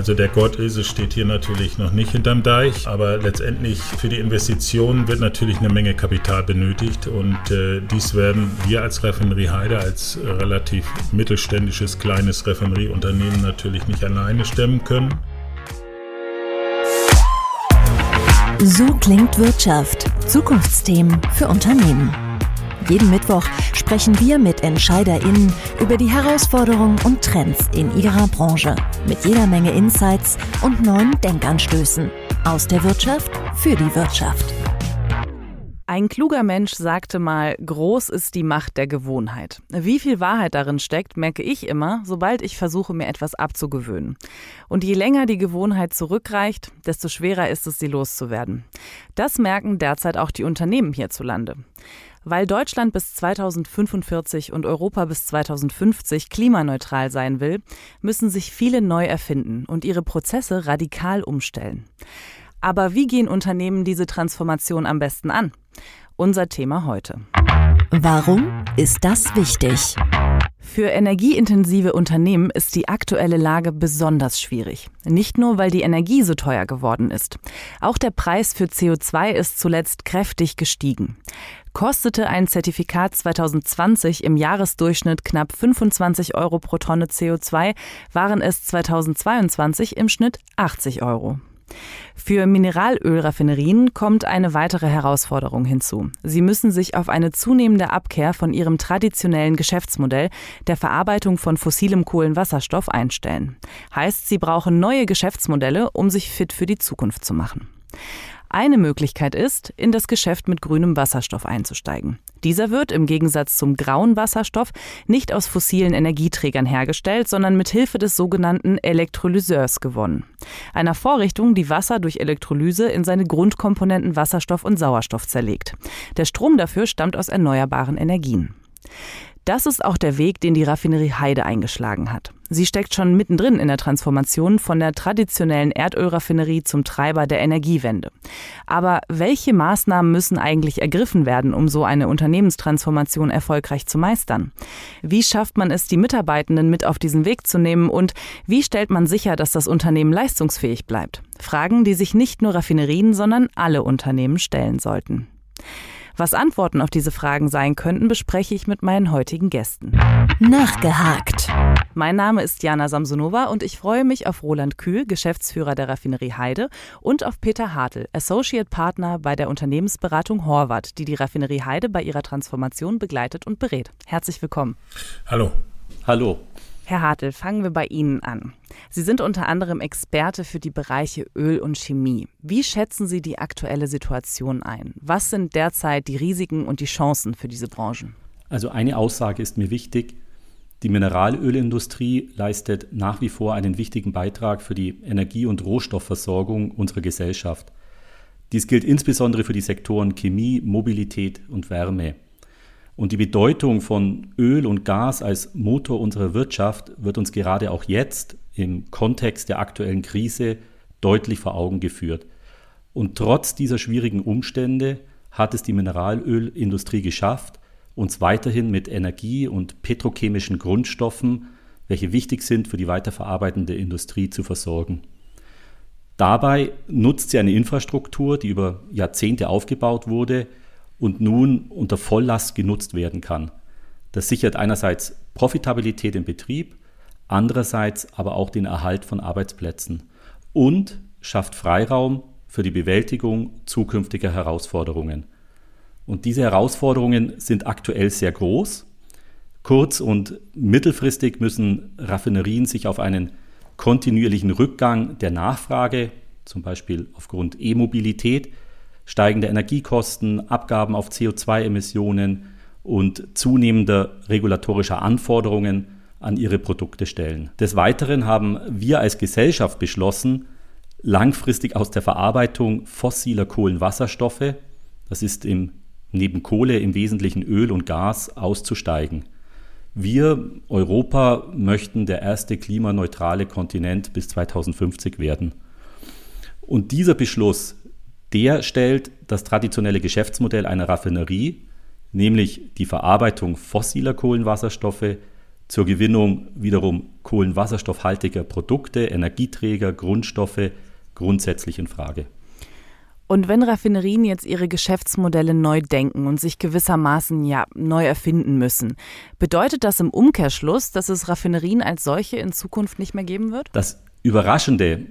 Also der Gott es steht hier natürlich noch nicht hinterm Deich, aber letztendlich für die Investitionen wird natürlich eine Menge Kapital benötigt und äh, dies werden wir als Raffinerie Heide, als relativ mittelständisches kleines Raffinerieunternehmen natürlich nicht alleine stemmen können. So klingt Wirtschaft. Zukunftsthemen für Unternehmen. Jeden Mittwoch sprechen wir mit EntscheiderInnen über die Herausforderungen und Trends in ihrer Branche. Mit jeder Menge Insights und neuen Denkanstößen. Aus der Wirtschaft für die Wirtschaft. Ein kluger Mensch sagte mal, groß ist die Macht der Gewohnheit. Wie viel Wahrheit darin steckt, merke ich immer, sobald ich versuche, mir etwas abzugewöhnen. Und je länger die Gewohnheit zurückreicht, desto schwerer ist es, sie loszuwerden. Das merken derzeit auch die Unternehmen hierzulande. Weil Deutschland bis 2045 und Europa bis 2050 klimaneutral sein will, müssen sich viele neu erfinden und ihre Prozesse radikal umstellen. Aber wie gehen Unternehmen diese Transformation am besten an? Unser Thema heute. Warum ist das wichtig? Für energieintensive Unternehmen ist die aktuelle Lage besonders schwierig. Nicht nur, weil die Energie so teuer geworden ist. Auch der Preis für CO2 ist zuletzt kräftig gestiegen. Kostete ein Zertifikat 2020 im Jahresdurchschnitt knapp 25 Euro pro Tonne CO2, waren es 2022 im Schnitt 80 Euro. Für Mineralölraffinerien kommt eine weitere Herausforderung hinzu. Sie müssen sich auf eine zunehmende Abkehr von ihrem traditionellen Geschäftsmodell der Verarbeitung von fossilem Kohlenwasserstoff einstellen. Heißt, sie brauchen neue Geschäftsmodelle, um sich fit für die Zukunft zu machen. Eine Möglichkeit ist, in das Geschäft mit grünem Wasserstoff einzusteigen. Dieser wird im Gegensatz zum grauen Wasserstoff nicht aus fossilen Energieträgern hergestellt, sondern mit Hilfe des sogenannten Elektrolyseurs gewonnen. Einer Vorrichtung, die Wasser durch Elektrolyse in seine Grundkomponenten Wasserstoff und Sauerstoff zerlegt. Der Strom dafür stammt aus erneuerbaren Energien. Das ist auch der Weg, den die Raffinerie Heide eingeschlagen hat. Sie steckt schon mittendrin in der Transformation von der traditionellen Erdölraffinerie zum Treiber der Energiewende. Aber welche Maßnahmen müssen eigentlich ergriffen werden, um so eine Unternehmenstransformation erfolgreich zu meistern? Wie schafft man es, die Mitarbeitenden mit auf diesen Weg zu nehmen und wie stellt man sicher, dass das Unternehmen leistungsfähig bleibt? Fragen, die sich nicht nur Raffinerien, sondern alle Unternehmen stellen sollten. Was Antworten auf diese Fragen sein könnten, bespreche ich mit meinen heutigen Gästen. Nachgehakt. Mein Name ist Jana Samsonova und ich freue mich auf Roland Kühl, Geschäftsführer der Raffinerie Heide, und auf Peter Hartl, Associate Partner bei der Unternehmensberatung Horvath, die die Raffinerie Heide bei ihrer Transformation begleitet und berät. Herzlich willkommen. Hallo. Hallo. Herr Hartl, fangen wir bei Ihnen an. Sie sind unter anderem Experte für die Bereiche Öl und Chemie. Wie schätzen Sie die aktuelle Situation ein? Was sind derzeit die Risiken und die Chancen für diese Branchen? Also eine Aussage ist mir wichtig. Die Mineralölindustrie leistet nach wie vor einen wichtigen Beitrag für die Energie- und Rohstoffversorgung unserer Gesellschaft. Dies gilt insbesondere für die Sektoren Chemie, Mobilität und Wärme. Und die Bedeutung von Öl und Gas als Motor unserer Wirtschaft wird uns gerade auch jetzt im Kontext der aktuellen Krise deutlich vor Augen geführt. Und trotz dieser schwierigen Umstände hat es die Mineralölindustrie geschafft, uns weiterhin mit Energie und petrochemischen Grundstoffen, welche wichtig sind für die weiterverarbeitende Industrie, zu versorgen. Dabei nutzt sie eine Infrastruktur, die über Jahrzehnte aufgebaut wurde, und nun unter Volllast genutzt werden kann. Das sichert einerseits Profitabilität im Betrieb, andererseits aber auch den Erhalt von Arbeitsplätzen und schafft Freiraum für die Bewältigung zukünftiger Herausforderungen. Und diese Herausforderungen sind aktuell sehr groß. Kurz- und mittelfristig müssen Raffinerien sich auf einen kontinuierlichen Rückgang der Nachfrage, zum Beispiel aufgrund E-Mobilität, steigende Energiekosten, Abgaben auf CO2-Emissionen und zunehmender regulatorischer Anforderungen an ihre Produkte stellen. Des Weiteren haben wir als Gesellschaft beschlossen, langfristig aus der Verarbeitung fossiler Kohlenwasserstoffe, das ist im, neben Kohle im Wesentlichen Öl und Gas, auszusteigen. Wir, Europa, möchten der erste klimaneutrale Kontinent bis 2050 werden. Und dieser Beschluss der stellt das traditionelle Geschäftsmodell einer Raffinerie, nämlich die Verarbeitung fossiler Kohlenwasserstoffe, zur Gewinnung wiederum kohlenwasserstoffhaltiger Produkte, Energieträger, Grundstoffe grundsätzlich in Frage. Und wenn Raffinerien jetzt ihre Geschäftsmodelle neu denken und sich gewissermaßen ja neu erfinden müssen, bedeutet das im Umkehrschluss, dass es Raffinerien als solche in Zukunft nicht mehr geben wird? Das Überraschende,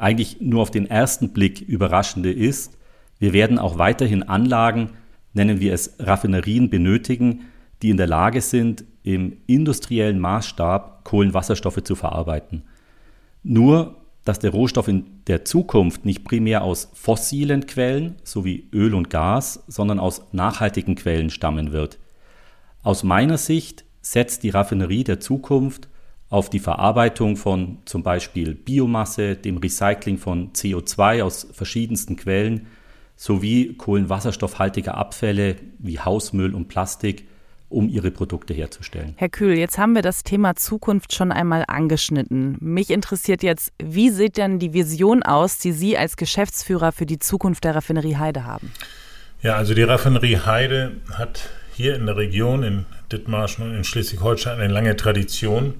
eigentlich nur auf den ersten Blick Überraschende ist, wir werden auch weiterhin Anlagen, nennen wir es Raffinerien, benötigen, die in der Lage sind, im industriellen Maßstab Kohlenwasserstoffe zu verarbeiten. Nur dass der Rohstoff in der Zukunft nicht primär aus fossilen Quellen sowie Öl und Gas, sondern aus nachhaltigen Quellen stammen wird. Aus meiner Sicht setzt die Raffinerie der Zukunft auf die Verarbeitung von zum Beispiel Biomasse, dem Recycling von CO2 aus verschiedensten Quellen sowie kohlenwasserstoffhaltiger Abfälle wie Hausmüll und Plastik um ihre Produkte herzustellen. Herr Kühl, jetzt haben wir das Thema Zukunft schon einmal angeschnitten. Mich interessiert jetzt, wie sieht denn die Vision aus, die Sie als Geschäftsführer für die Zukunft der Raffinerie Heide haben? Ja, also die Raffinerie Heide hat hier in der Region, in Dithmarschen und in Schleswig-Holstein, eine lange Tradition.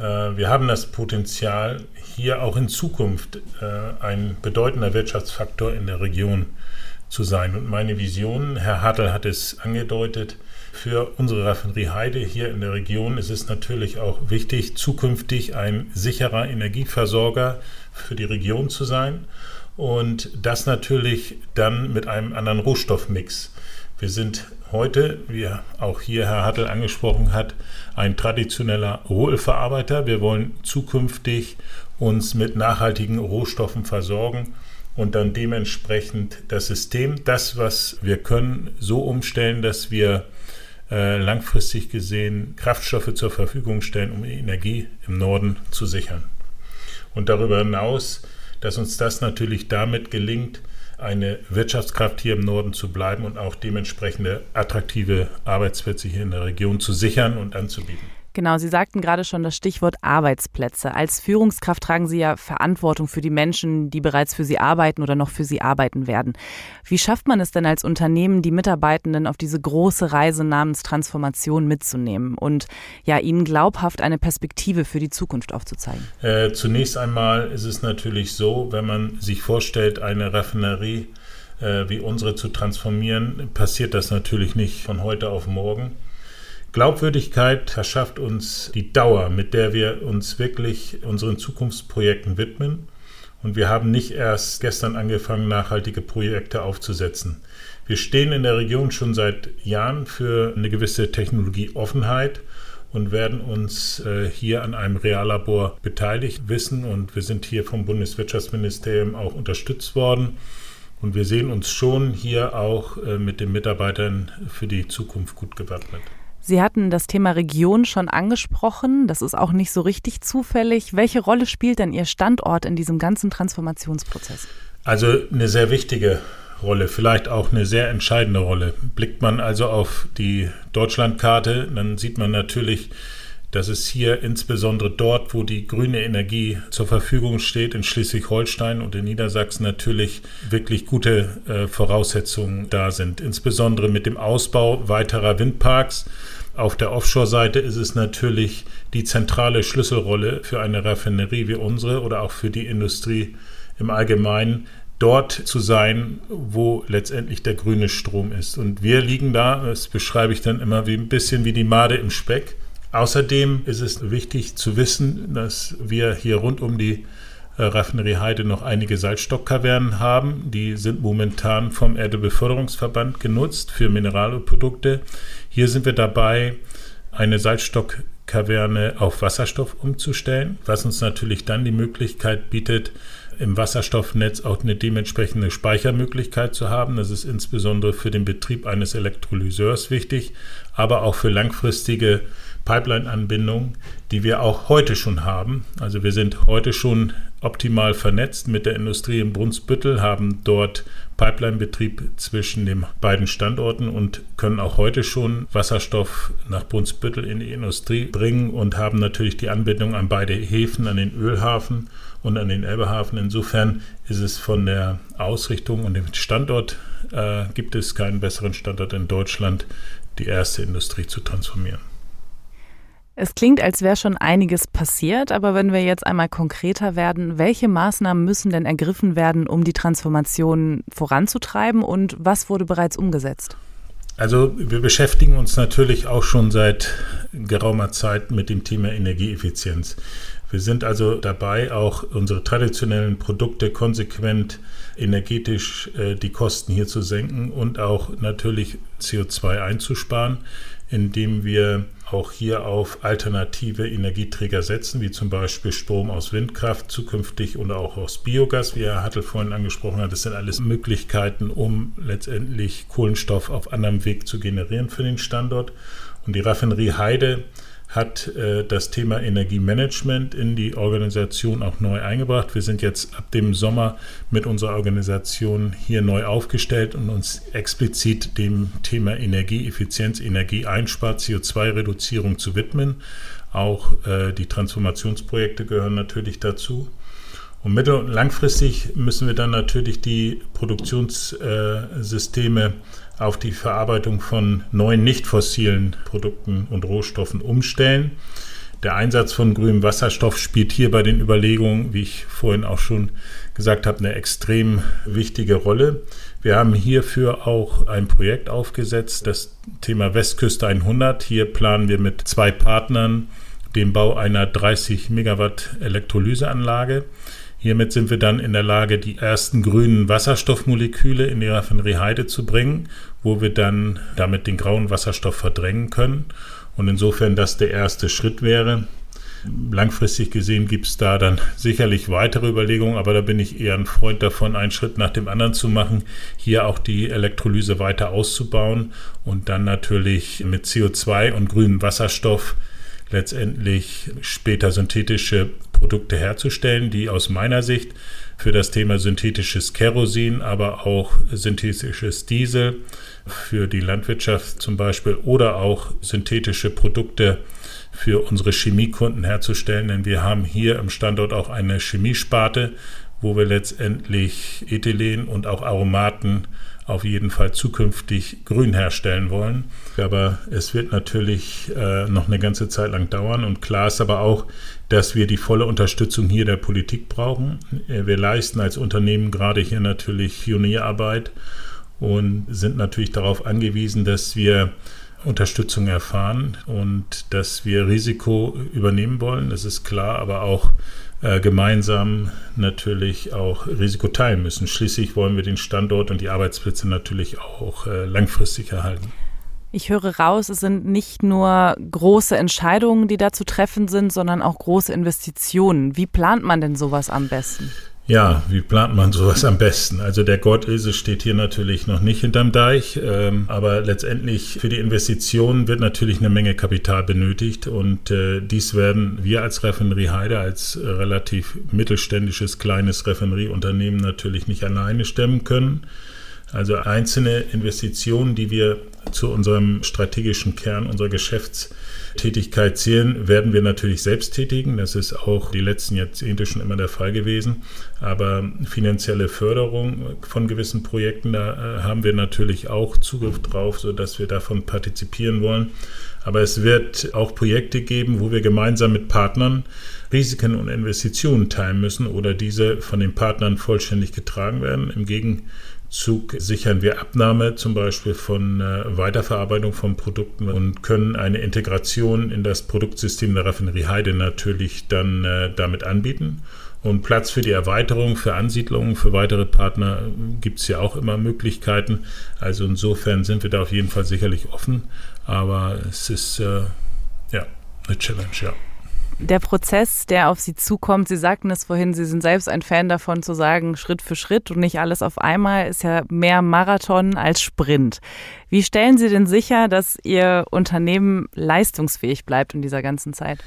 Äh, wir haben das Potenzial, hier auch in Zukunft äh, ein bedeutender Wirtschaftsfaktor in der Region zu sein. Und meine Vision, Herr Hartl hat es angedeutet, für unsere Raffinerie Heide hier in der Region ist es natürlich auch wichtig, zukünftig ein sicherer Energieversorger für die Region zu sein und das natürlich dann mit einem anderen Rohstoffmix. Wir sind heute, wie auch hier Herr Hattel angesprochen hat, ein traditioneller Rohölverarbeiter. Wir wollen zukünftig uns mit nachhaltigen Rohstoffen versorgen und dann dementsprechend das System, das, was wir können, so umstellen, dass wir äh, langfristig gesehen Kraftstoffe zur Verfügung stellen, um Energie im Norden zu sichern. Und darüber hinaus, dass uns das natürlich damit gelingt, eine Wirtschaftskraft hier im Norden zu bleiben und auch dementsprechende attraktive Arbeitsplätze hier in der Region zu sichern und anzubieten. Genau, Sie sagten gerade schon das Stichwort Arbeitsplätze. Als Führungskraft tragen Sie ja Verantwortung für die Menschen, die bereits für Sie arbeiten oder noch für Sie arbeiten werden. Wie schafft man es denn als Unternehmen, die Mitarbeitenden auf diese große Reise namens Transformation mitzunehmen und ja, ihnen glaubhaft eine Perspektive für die Zukunft aufzuzeigen? Äh, zunächst einmal ist es natürlich so, wenn man sich vorstellt, eine Raffinerie äh, wie unsere zu transformieren, passiert das natürlich nicht von heute auf morgen. Glaubwürdigkeit verschafft uns die Dauer, mit der wir uns wirklich unseren Zukunftsprojekten widmen. Und wir haben nicht erst gestern angefangen, nachhaltige Projekte aufzusetzen. Wir stehen in der Region schon seit Jahren für eine gewisse Technologieoffenheit und werden uns äh, hier an einem Reallabor beteiligt wissen. Und wir sind hier vom Bundeswirtschaftsministerium auch unterstützt worden. Und wir sehen uns schon hier auch äh, mit den Mitarbeitern für die Zukunft gut gewappnet. Sie hatten das Thema Region schon angesprochen. Das ist auch nicht so richtig zufällig. Welche Rolle spielt denn Ihr Standort in diesem ganzen Transformationsprozess? Also eine sehr wichtige Rolle, vielleicht auch eine sehr entscheidende Rolle. Blickt man also auf die Deutschlandkarte, dann sieht man natürlich, dass es hier insbesondere dort, wo die grüne Energie zur Verfügung steht, in Schleswig-Holstein und in Niedersachsen natürlich wirklich gute äh, Voraussetzungen da sind. Insbesondere mit dem Ausbau weiterer Windparks auf der Offshore-Seite ist es natürlich die zentrale Schlüsselrolle für eine Raffinerie wie unsere oder auch für die Industrie im Allgemeinen, dort zu sein, wo letztendlich der grüne Strom ist. Und wir liegen da, das beschreibe ich dann immer wie ein bisschen wie die Made im Speck. Außerdem ist es wichtig zu wissen, dass wir hier rund um die äh, Raffinerie Heide noch einige Salzstockkavernen haben. Die sind momentan vom Erdebeförderungsverband genutzt für Mineralprodukte. Hier sind wir dabei, eine Salzstockkaverne auf Wasserstoff umzustellen, was uns natürlich dann die Möglichkeit bietet, im Wasserstoffnetz auch eine dementsprechende Speichermöglichkeit zu haben. Das ist insbesondere für den Betrieb eines Elektrolyseurs wichtig, aber auch für langfristige Pipeline-Anbindungen, die wir auch heute schon haben. Also wir sind heute schon optimal vernetzt mit der Industrie in Brunsbüttel, haben dort Pipeline-Betrieb zwischen den beiden Standorten und können auch heute schon Wasserstoff nach Brunsbüttel in die Industrie bringen und haben natürlich die Anbindung an beide Häfen, an den Ölhafen und an den Elbehafen. Insofern ist es von der Ausrichtung und dem Standort, äh, gibt es keinen besseren Standort in Deutschland, die erste Industrie zu transformieren. Es klingt, als wäre schon einiges passiert, aber wenn wir jetzt einmal konkreter werden, welche Maßnahmen müssen denn ergriffen werden, um die Transformation voranzutreiben und was wurde bereits umgesetzt? Also wir beschäftigen uns natürlich auch schon seit geraumer Zeit mit dem Thema Energieeffizienz. Wir sind also dabei, auch unsere traditionellen Produkte konsequent energetisch äh, die Kosten hier zu senken und auch natürlich CO2 einzusparen, indem wir auch hier auf alternative Energieträger setzen, wie zum Beispiel Strom aus Windkraft zukünftig oder auch aus Biogas, wie Herr Hattel vorhin angesprochen hat. Das sind alles Möglichkeiten, um letztendlich Kohlenstoff auf anderem Weg zu generieren für den Standort. Und die Raffinerie Heide hat äh, das Thema Energiemanagement in die Organisation auch neu eingebracht. Wir sind jetzt ab dem Sommer mit unserer Organisation hier neu aufgestellt und uns explizit dem Thema Energieeffizienz, Energieeinspar, CO2-Reduzierung zu widmen. Auch äh, die Transformationsprojekte gehören natürlich dazu. Und mittel- und langfristig müssen wir dann natürlich die Produktionssysteme äh, auf die Verarbeitung von neuen nicht fossilen Produkten und Rohstoffen umstellen. Der Einsatz von grünem Wasserstoff spielt hier bei den Überlegungen, wie ich vorhin auch schon gesagt habe, eine extrem wichtige Rolle. Wir haben hierfür auch ein Projekt aufgesetzt, das Thema Westküste 100. Hier planen wir mit zwei Partnern den Bau einer 30 Megawatt Elektrolyseanlage. Hiermit sind wir dann in der Lage, die ersten grünen Wasserstoffmoleküle in die Raffinerie Heide zu bringen, wo wir dann damit den grauen Wasserstoff verdrängen können. Und insofern das der erste Schritt wäre. Langfristig gesehen gibt es da dann sicherlich weitere Überlegungen, aber da bin ich eher ein Freund davon, einen Schritt nach dem anderen zu machen, hier auch die Elektrolyse weiter auszubauen und dann natürlich mit CO2 und grünem Wasserstoff letztendlich später synthetische Produkte herzustellen, die aus meiner Sicht für das Thema synthetisches Kerosin, aber auch synthetisches Diesel für die Landwirtschaft zum Beispiel oder auch synthetische Produkte für unsere Chemiekunden herzustellen. Denn wir haben hier im Standort auch eine Chemiesparte, wo wir letztendlich Ethylen und auch Aromaten auf jeden Fall zukünftig grün herstellen wollen. Aber es wird natürlich äh, noch eine ganze Zeit lang dauern. Und klar ist aber auch, dass wir die volle Unterstützung hier der Politik brauchen. Äh, wir leisten als Unternehmen gerade hier natürlich Pionierarbeit und sind natürlich darauf angewiesen, dass wir Unterstützung erfahren und dass wir Risiko übernehmen wollen. Das ist klar, aber auch äh, gemeinsam natürlich auch Risiko teilen müssen. Schließlich wollen wir den Standort und die Arbeitsplätze natürlich auch äh, langfristig erhalten. Ich höre raus, es sind nicht nur große Entscheidungen, die da zu treffen sind, sondern auch große Investitionen. Wie plant man denn sowas am besten? Ja, wie plant man sowas am besten? Also der Gottilse steht hier natürlich noch nicht hinterm Deich, ähm, aber letztendlich für die Investitionen wird natürlich eine Menge Kapital benötigt und äh, dies werden wir als Raffinerie Heide, als relativ mittelständisches kleines Raffinerieunternehmen natürlich nicht alleine stemmen können. Also einzelne Investitionen, die wir zu unserem strategischen Kern unserer Geschäftstätigkeit zählen, werden wir natürlich selbst tätigen. Das ist auch die letzten Jahrzehnte schon immer der Fall gewesen. Aber finanzielle Förderung von gewissen Projekten, da äh, haben wir natürlich auch Zugriff drauf, sodass wir davon partizipieren wollen. Aber es wird auch Projekte geben, wo wir gemeinsam mit Partnern Risiken und Investitionen teilen müssen oder diese von den Partnern vollständig getragen werden. Im Gegenteil Zug sichern wir Abnahme zum Beispiel von äh, Weiterverarbeitung von Produkten und können eine Integration in das Produktsystem der Raffinerie Heide natürlich dann äh, damit anbieten. Und Platz für die Erweiterung, für Ansiedlungen, für weitere Partner äh, gibt es ja auch immer Möglichkeiten. Also insofern sind wir da auf jeden Fall sicherlich offen. Aber es ist äh, ja eine Challenge, ja der Prozess, der auf Sie zukommt, Sie sagten es vorhin, Sie sind selbst ein Fan davon zu sagen, Schritt für Schritt und nicht alles auf einmal, ist ja mehr Marathon als Sprint. Wie stellen Sie denn sicher, dass Ihr Unternehmen leistungsfähig bleibt in dieser ganzen Zeit?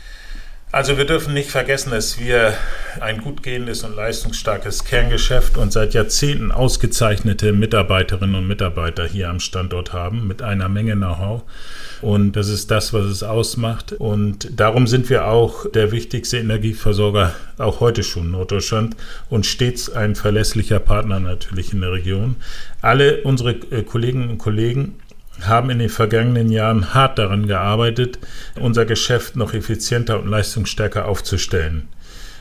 Also wir dürfen nicht vergessen, dass wir ein gut gehendes und leistungsstarkes Kerngeschäft und seit Jahrzehnten ausgezeichnete Mitarbeiterinnen und Mitarbeiter hier am Standort haben mit einer Menge Know-how. Und das ist das, was es ausmacht. Und darum sind wir auch der wichtigste Energieversorger, auch heute schon Norddeutschland und stets ein verlässlicher Partner natürlich in der Region. Alle unsere äh, Kolleginnen und Kollegen haben in den vergangenen Jahren hart daran gearbeitet, unser Geschäft noch effizienter und leistungsstärker aufzustellen.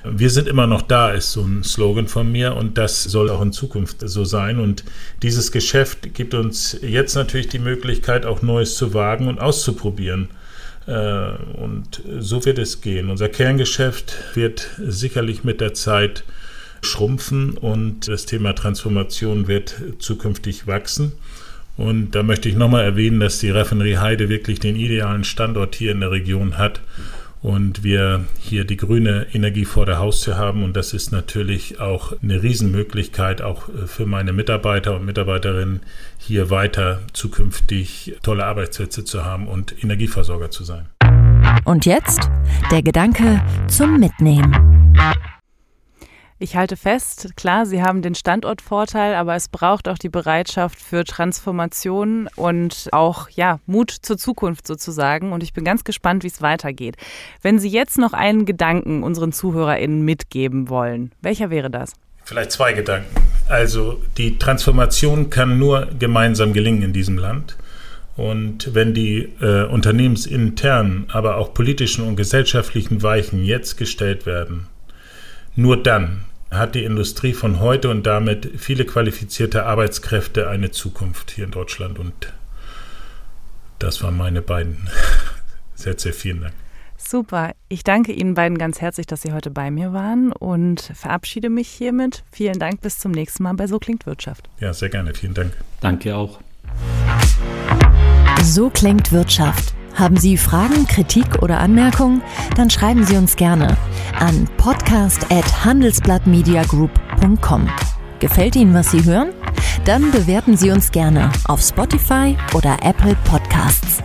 Wir sind immer noch da, ist so ein Slogan von mir und das soll auch in Zukunft so sein. Und dieses Geschäft gibt uns jetzt natürlich die Möglichkeit, auch Neues zu wagen und auszuprobieren. Äh, und so wird es gehen. Unser Kerngeschäft wird sicherlich mit der Zeit schrumpfen und das Thema Transformation wird zukünftig wachsen. Und da möchte ich nochmal erwähnen, dass die Raffinerie Heide wirklich den idealen Standort hier in der Region hat und wir hier die grüne Energie vor der Haustür haben. Und das ist natürlich auch eine Riesenmöglichkeit, auch äh, für meine Mitarbeiter und Mitarbeiterinnen hier weiter zukünftig tolle Arbeitsplätze zu haben und Energieversorger zu sein. Und jetzt der Gedanke zum Mitnehmen. Ich halte fest, klar, Sie haben den Standortvorteil, aber es braucht auch die Bereitschaft für Transformation und auch ja, Mut zur Zukunft sozusagen. Und ich bin ganz gespannt, wie es weitergeht. Wenn Sie jetzt noch einen Gedanken unseren ZuhörerInnen mitgeben wollen, welcher wäre das? Vielleicht zwei Gedanken. Also die Transformation kann nur gemeinsam gelingen in diesem Land. Und wenn die äh, unternehmensinternen, aber auch politischen und gesellschaftlichen Weichen jetzt gestellt werden, nur dann hat die Industrie von heute und damit viele qualifizierte Arbeitskräfte eine Zukunft hier in Deutschland. Und das waren meine beiden Sätze. Vielen Dank. Super. Ich danke Ihnen beiden ganz herzlich, dass Sie heute bei mir waren und verabschiede mich hiermit. Vielen Dank. Bis zum nächsten Mal bei So klingt Wirtschaft. Ja, sehr gerne. Vielen Dank. Danke auch. So klingt Wirtschaft haben Sie Fragen, Kritik oder Anmerkungen? Dann schreiben Sie uns gerne an podcast@handelsblattmediagroup.com. Gefällt Ihnen, was Sie hören? Dann bewerten Sie uns gerne auf Spotify oder Apple Podcasts.